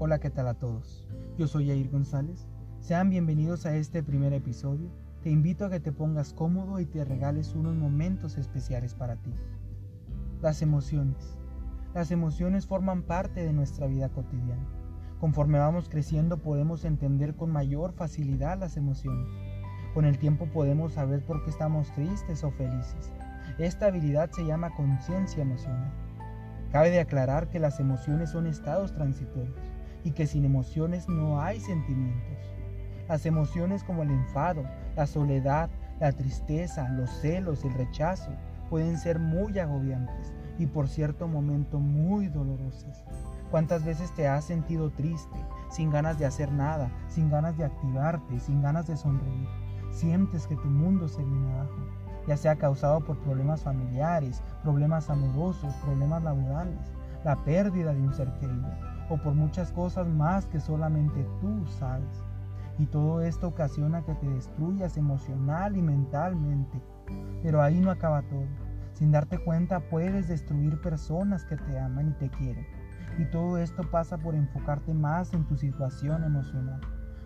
Hola, ¿qué tal a todos? Yo soy Jair González. Sean bienvenidos a este primer episodio. Te invito a que te pongas cómodo y te regales unos momentos especiales para ti. Las emociones. Las emociones forman parte de nuestra vida cotidiana. Conforme vamos creciendo podemos entender con mayor facilidad las emociones. Con el tiempo podemos saber por qué estamos tristes o felices. Esta habilidad se llama conciencia emocional. Cabe de aclarar que las emociones son estados transitorios y que sin emociones no hay sentimientos. Las emociones como el enfado, la soledad, la tristeza, los celos, el rechazo pueden ser muy agobiantes y por cierto momento muy dolorosas. ¿Cuántas veces te has sentido triste, sin ganas de hacer nada, sin ganas de activarte, sin ganas de sonreír? Sientes que tu mundo se viene abajo, ya sea causado por problemas familiares, problemas amorosos, problemas laborales, la pérdida de un ser querido o por muchas cosas más que solamente tú sabes. Y todo esto ocasiona que te destruyas emocional y mentalmente. Pero ahí no acaba todo. Sin darte cuenta puedes destruir personas que te aman y te quieren. Y todo esto pasa por enfocarte más en tu situación emocional.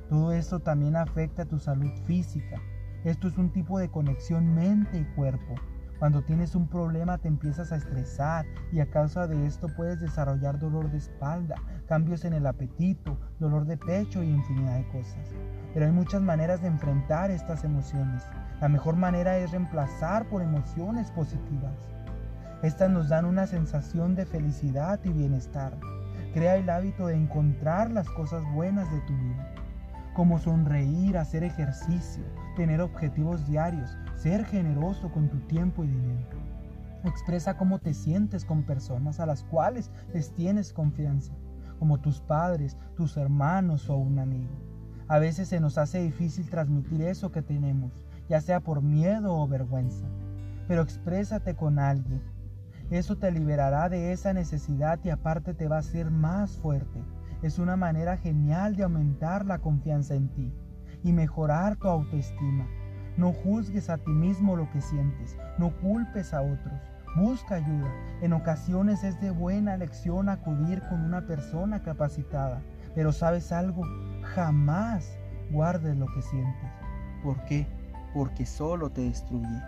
Todo esto también afecta a tu salud física. Esto es un tipo de conexión mente y cuerpo. Cuando tienes un problema te empiezas a estresar y a causa de esto puedes desarrollar dolor de espalda, cambios en el apetito, dolor de pecho y infinidad de cosas. Pero hay muchas maneras de enfrentar estas emociones. La mejor manera es reemplazar por emociones positivas. Estas nos dan una sensación de felicidad y bienestar. Crea el hábito de encontrar las cosas buenas de tu vida como sonreír, hacer ejercicio, tener objetivos diarios, ser generoso con tu tiempo y dinero. Expresa cómo te sientes con personas a las cuales les tienes confianza, como tus padres, tus hermanos o un amigo. A veces se nos hace difícil transmitir eso que tenemos, ya sea por miedo o vergüenza, pero exprésate con alguien. Eso te liberará de esa necesidad y aparte te va a hacer más fuerte es una manera genial de aumentar la confianza en ti y mejorar tu autoestima. No juzgues a ti mismo lo que sientes, no culpes a otros, busca ayuda. En ocasiones es de buena lección acudir con una persona capacitada, pero sabes algo, jamás guardes lo que sientes. ¿Por qué? Porque solo te destruye.